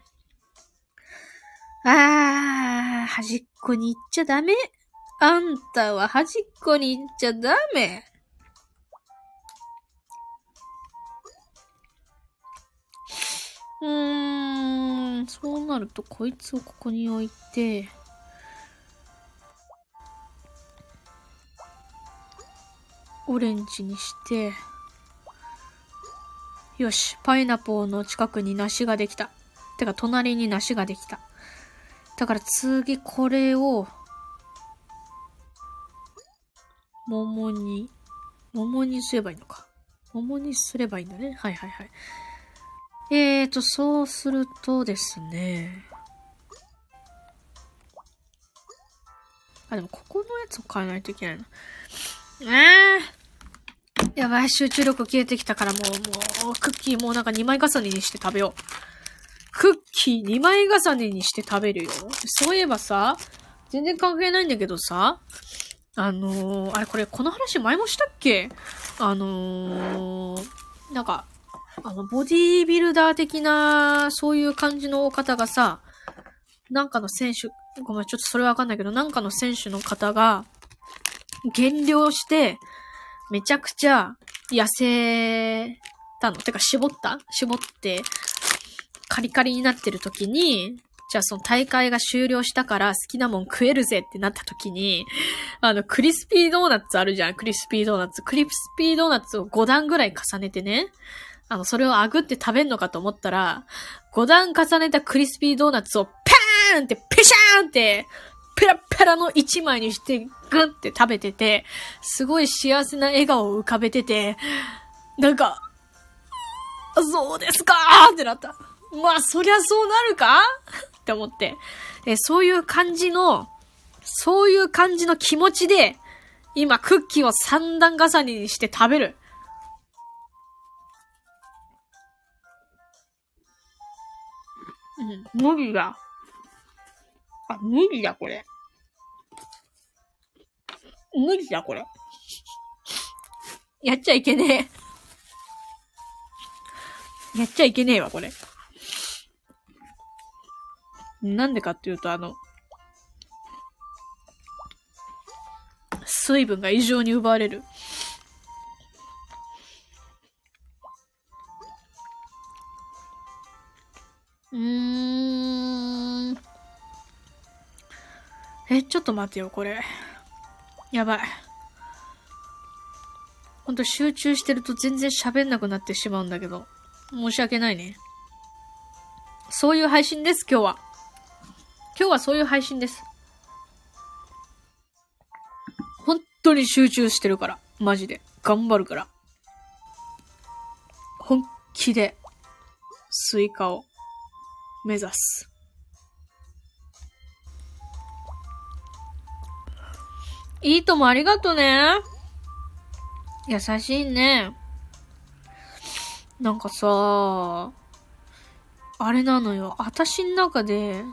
あー、端っこに行っちゃダメ。あんたは端っこに行っちゃダメ。うーん、そうなるとこいつをここに置いて、オレンジにして、よし、パイナポーの近くに梨ができた。てか、隣に梨ができた。だから次これを、桃に、桃にすればいいのか。桃にすればいいんだね。はいはいはい。えーと、そうするとですね。あ、でもここのやつを変えないといけないな。えー、やばい、集中力消えてきたからもう、もう、クッキーもうなんか2枚重ねにして食べよう。クッキー2枚重ねにして食べるよ。そういえばさ、全然関係ないんだけどさ、あのー、あれこれ、この話前もしたっけ？あのー、なんか、あの、ボディービルダー的な、そういう感じの方がさ、なんかの選手、ごめん、ちょっとそれはわかんないけど、なんかの選手の方が、減量して、めちゃくちゃ痩せたの。てか、絞った？絞って、カリカリになってる時に、じゃあその大会が終了したから好きなもん食えるぜってなった時に、あの、クリスピードーナツあるじゃん、クリスピードーナツ。クリスピードーナツを5段ぐらい重ねてね、あの、それをあぐって食べんのかと思ったら、5段重ねたクリスピードーナツをパーンってペシャーンってペラペラの1枚にしてグンって食べてて、すごい幸せな笑顔を浮かべてて、なんか、そうですかーってなった。まあ、そりゃそうなるか？って思って。え、そういう感じの、そういう感じの気持ちで、今、クッキーを三段重ねにして食べる。うん、無理だ。あ、無理だ、これ。無理だ、これ。やっちゃいけねえ。やっちゃいけねえわ、これ。なんでかっていうと、あの、水分が異常に奪われる。うーん。え、ちょっと待ってよ、これ。やばい。ほんと集中してると全然喋んなくなってしまうんだけど。申し訳ないね。そういう配信です、今日は。今日はそういう配信です。本当に集中してるから。マジで。頑張るから。本気で、スイカを目指す。いいともありがとね。優しいね。なんかさ、あれなのよ。あたしん中で、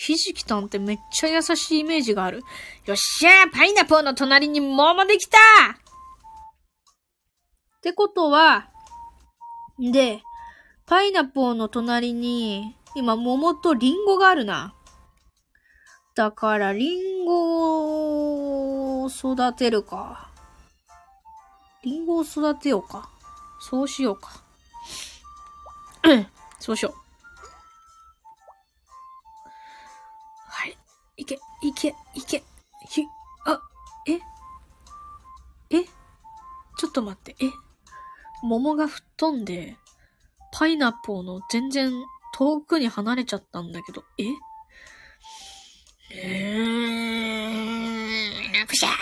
ひじきたんってめっちゃ優しいイメージがある。よっしゃーパイナポーの隣に桃できたってことは、で、パイナポーの隣に、今桃とリンゴがあるな。だから、リンゴを育てるか。リンゴを育てようか。そうしようか。そうしよう。いけ、いけ、いけ。ひ、あ、ええちょっと待って、え桃が吹っ飛んで、パイナップルの全然遠くに離れちゃったんだけど、え？うーん、ぷしゃー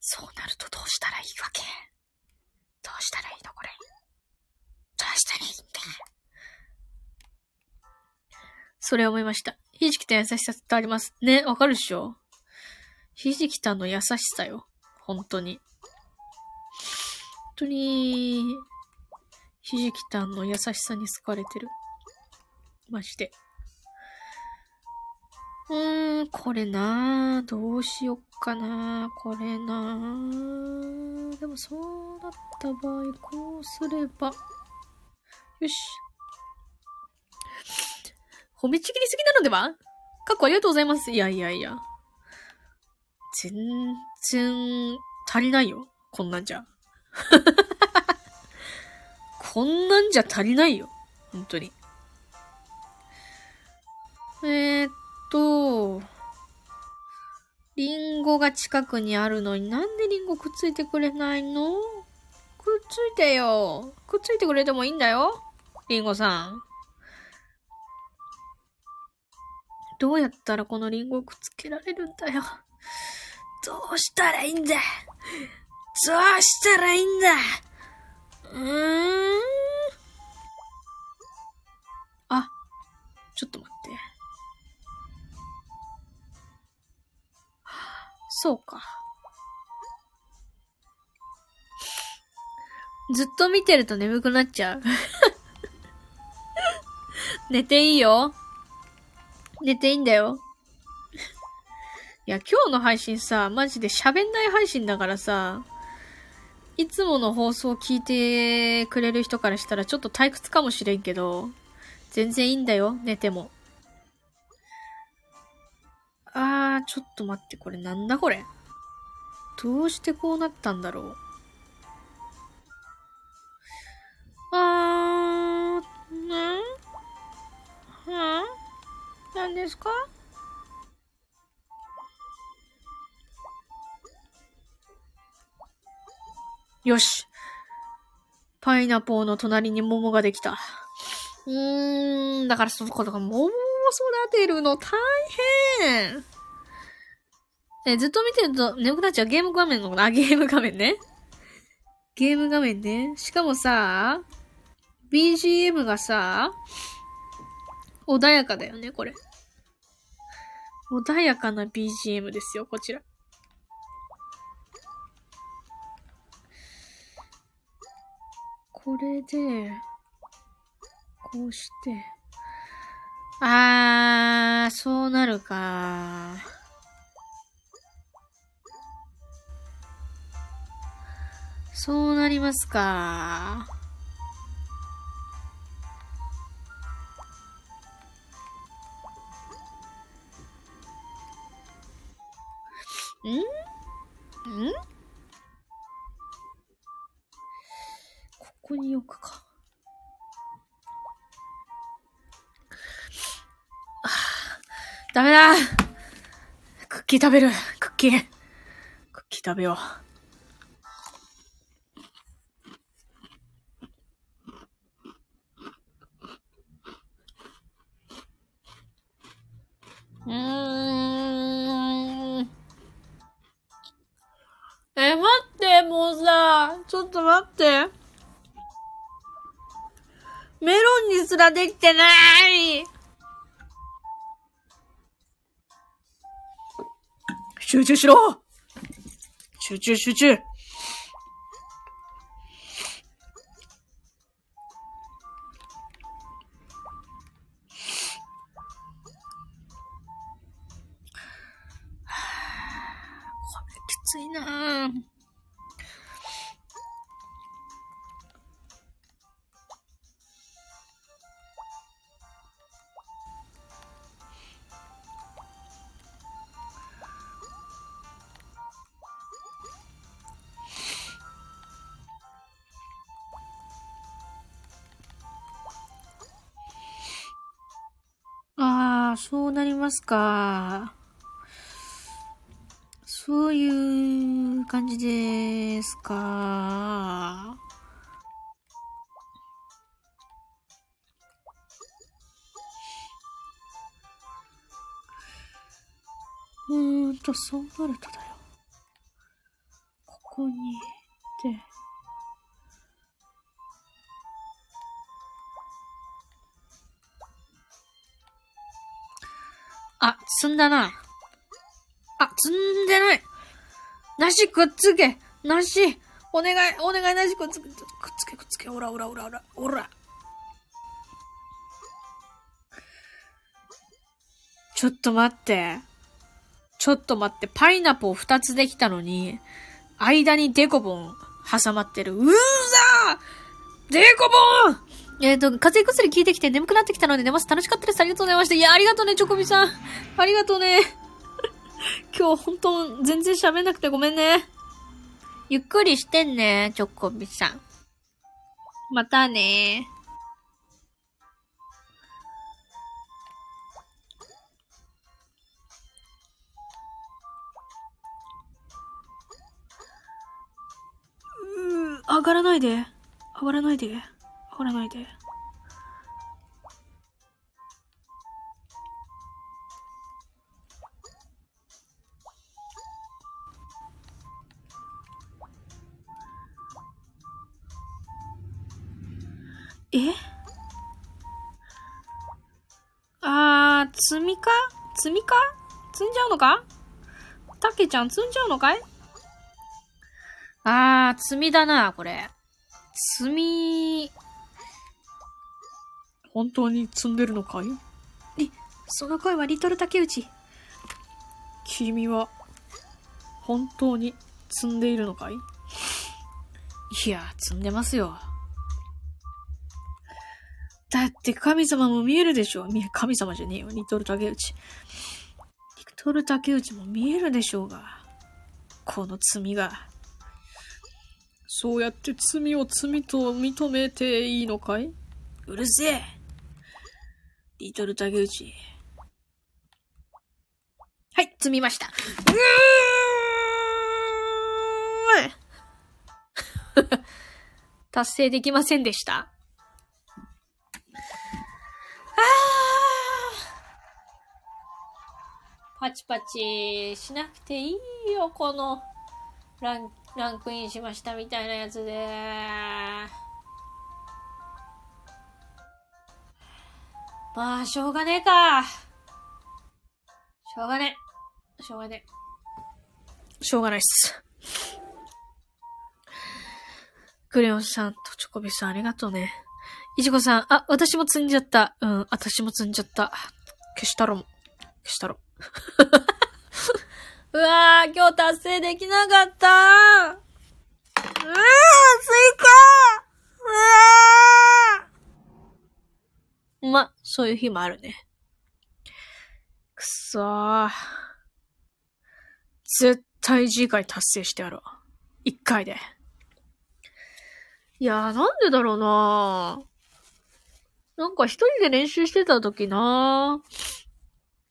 そうなるとどうしたらいいわけ？どうしたらいいのこれ？どうしたらいいんだ？それ思いました。ひじきと優しさってあります。ね、わかるっしょ？ひじきたんの優しさよ。本当に。本当に、ひじきたんの優しさに好かれてる。まして。うーん、これなどうしよっかなこれなでもそうなった場合、こうすれば。よし。褒めちぎりすぎなのでは？かっこありがとうございます。いやいやいや。全然足りないよ。こんなんじゃ。こんなんじゃ足りないよ。本当に。えー、っと、リンゴが近くにあるのになんでリンゴくっついてくれないの？くっついてよ。くっついてくれてもいいんだよ。リンゴさん。どうやったらこのリンゴをくっつけられるんだよ。どうしたらいいんだどうしたらいいんだうーん。あ、ちょっと待って。そうか。ずっと見てると眠くなっちゃう 寝ていいよ。寝ていいんだよ。いや、今日の配信さ、マジで喋んない配信だからさ、いつもの放送を聞いてくれる人からしたらちょっと退屈かもしれんけど、全然いいんだよ、寝ても。あー、ちょっと待って、これなんだこれ？どうしてこうなったんだろう？あー、ですか？よし。パイナポーの隣に桃ができた。うーん、だからそこだから桃育てるの大変え、ずっと見てると眠くなっちゃうゲーム画面の、あ、ゲーム画面ね。ゲーム画面ね。しかもさ、BGM がさ、穏やかだよね、これ。穏やかな BGM ですよ、こちら。これで、こうして、あー、そうなるか。そうなりますか。ん？ん？ここに置くか。ダメだクッキー食べる。クッキー。クッキー食べよう。うん。え、待って、もうさ、ちょっと待って。メロンにすらできてない。集中しろ。集中集中。れきついな。ああ、そうなりますか。そういう感じですか？うーんと、そうなるとだよ。ここに、で、あ、積んだな。梨くっつけ。梨。お願い、お願い、梨くっつけ。くっつけ、くっつけ。おらおらおらおら。おら。ちょっと待って。ちょっと待って。パイナポー二つできたのに、間にデコボン挟まってる。うーざーデコボンえっ、と、風邪薬効いてきて眠くなってきたので寝ます。楽しかったです。ありがとうございました。いや、ありがとうね、チョコビさん。ありがとうね。今日本当全然喋んなくてごめんね。ゆっくりしてんね、チョコビさん。またね。うー上がらないで。上がらないで。上がらないで。積みか？積んじゃうのか？たけちゃん積んじゃうのかい？あー、積みだな、これ。積み、本当に積んでるのかい？え、その声はリトル竹内。君は、本当に積んでいるのかい？いや、積んでますよ。だって神様も見えるでしょみ神様じゃねえよ。リトル竹内。リトル竹内も見えるでしょうが。この罪が。そうやって罪を罪と認めていいのかい？うるせえ。リトル竹内。はい、積みました。うー 達成できませんでした。あーパチパチしなくていいよ、このラン、ランクインしましたみたいなやつで。まあ、しょうがねえか。しょうがねえ。しょうがねえ。しょうがないっす。クレヨンさんとチョコビさんありがとうね。いちごさん、あ、私も積んじゃった。うん、私も積んじゃった。消したろも。消したろ。うわー、今日達成できなかったうわー、スイカうわーま、そういう日もあるね。くそー。絶対次回達成してやろう。一回で。いやー、なんでだろうななんか一人で練習してた時な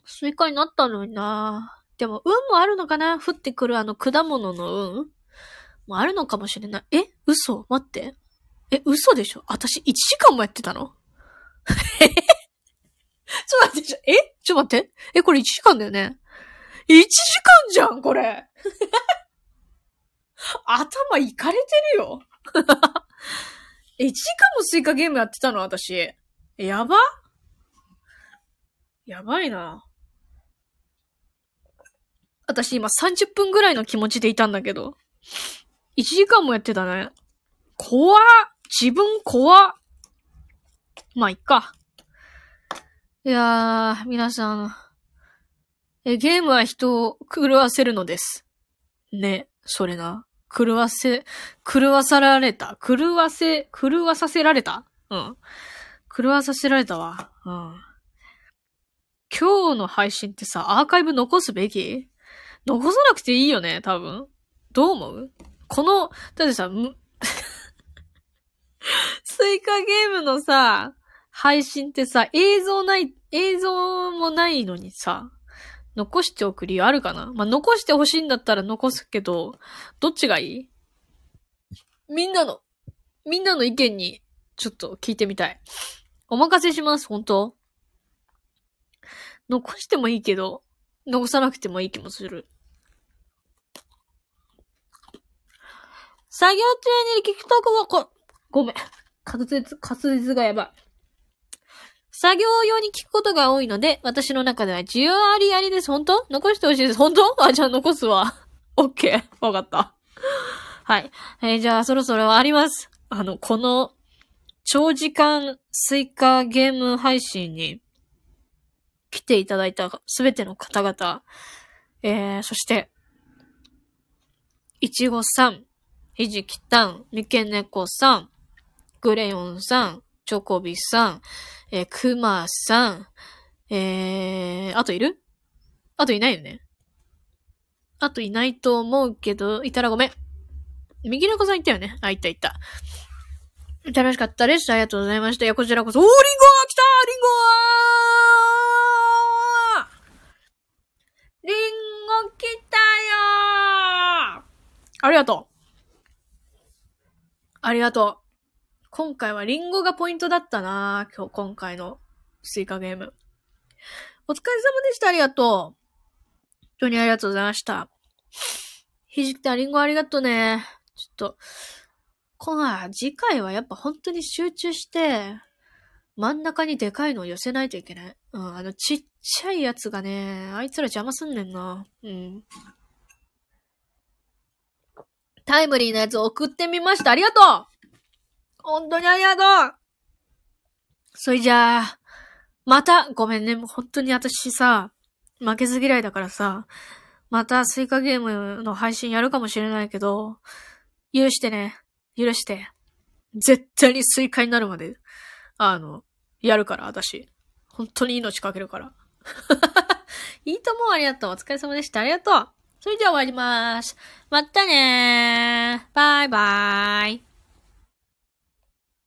スイカになったのになでも、運もあるのかな？降ってくるあの果物の運もあるのかもしれない。え？嘘？待って。え、嘘でしょ？私1時間もやってたの？え ちょっと待って、え？ちょっと待って。え、これ1時間だよね？1時間じゃん、これ。頭いかれてるよ。1時間もスイカゲームやってたの、私。やば？やばいな。私今30分ぐらいの気持ちでいたんだけど。1時間もやってたね。怖っ自分怖っまあ、いっか。いやー、皆さん。え、ゲームは人を狂わせるのです。ね、それな。狂わせ、狂わさられた。狂わせ、狂わさせられた？うん。狂わさせられたわ。うん。今日の配信ってさ、アーカイブ残すべき？残さなくていいよね、多分。どう思う？この、だってさ、スイカゲームのさ、配信ってさ、映像ない、映像もないのにさ、残しておく理由あるかな？まあ、残してほしいんだったら残すけど、どっちがいい？みんなの、みんなの意見に、ちょっと聞いてみたい。お任せします、本当残してもいいけど、残さなくてもいい気もする。作業中に聞くとこがこ、ごめん。滑舌、滑舌がやばい。作業用に聞くことが多いので、私の中では需要ありありです。本当？残してほしいです。本当？あ、じゃあ残すわ。オッケー。わかった。はい。えー、じゃあそろそろあります。あの、この、長時間スイカゲーム配信に来ていただいたすべての方々、えー、そして、いちごさん、ひじきたん、みけねこさん、グレヨンさん、チョコビさん、えー、くまさん、えー、あといる？あといないよね。あといないと思うけど、いたらごめん。右の子さんいたよね。あ、いたいた。楽しかったです。ありがとうございました。いや、こちらこそ、おー、リンゴ来たリンゴーリンゴ来たよーありがとう。ありがとう。今回はリンゴがポイントだったな今日、今回のスイカゲーム。お疲れ様でした。ありがとう。本当にありがとうございました。ひじきたリンゴありがとうね。ちょっと、今回、次回はやっぱ本当に集中して、真ん中にでかいのを寄せないといけない。うん、あの、ちっちゃいやつがね、あいつら邪魔すんねんな。うん。タイムリーなやつ送ってみました。ありがとう本当にありがとうそれじゃあ、また、ごめんね。もう本当に私さ、負けず嫌いだからさ、またスイカゲームの配信やるかもしれないけど、許してね。許して。絶対にスイカになるまで、あの、やるから、私。本当に命かけるから。いいと思うありがとう。お疲れ様でした。ありがとう。それじゃあ終わりまーす。またねー。バイバーイ。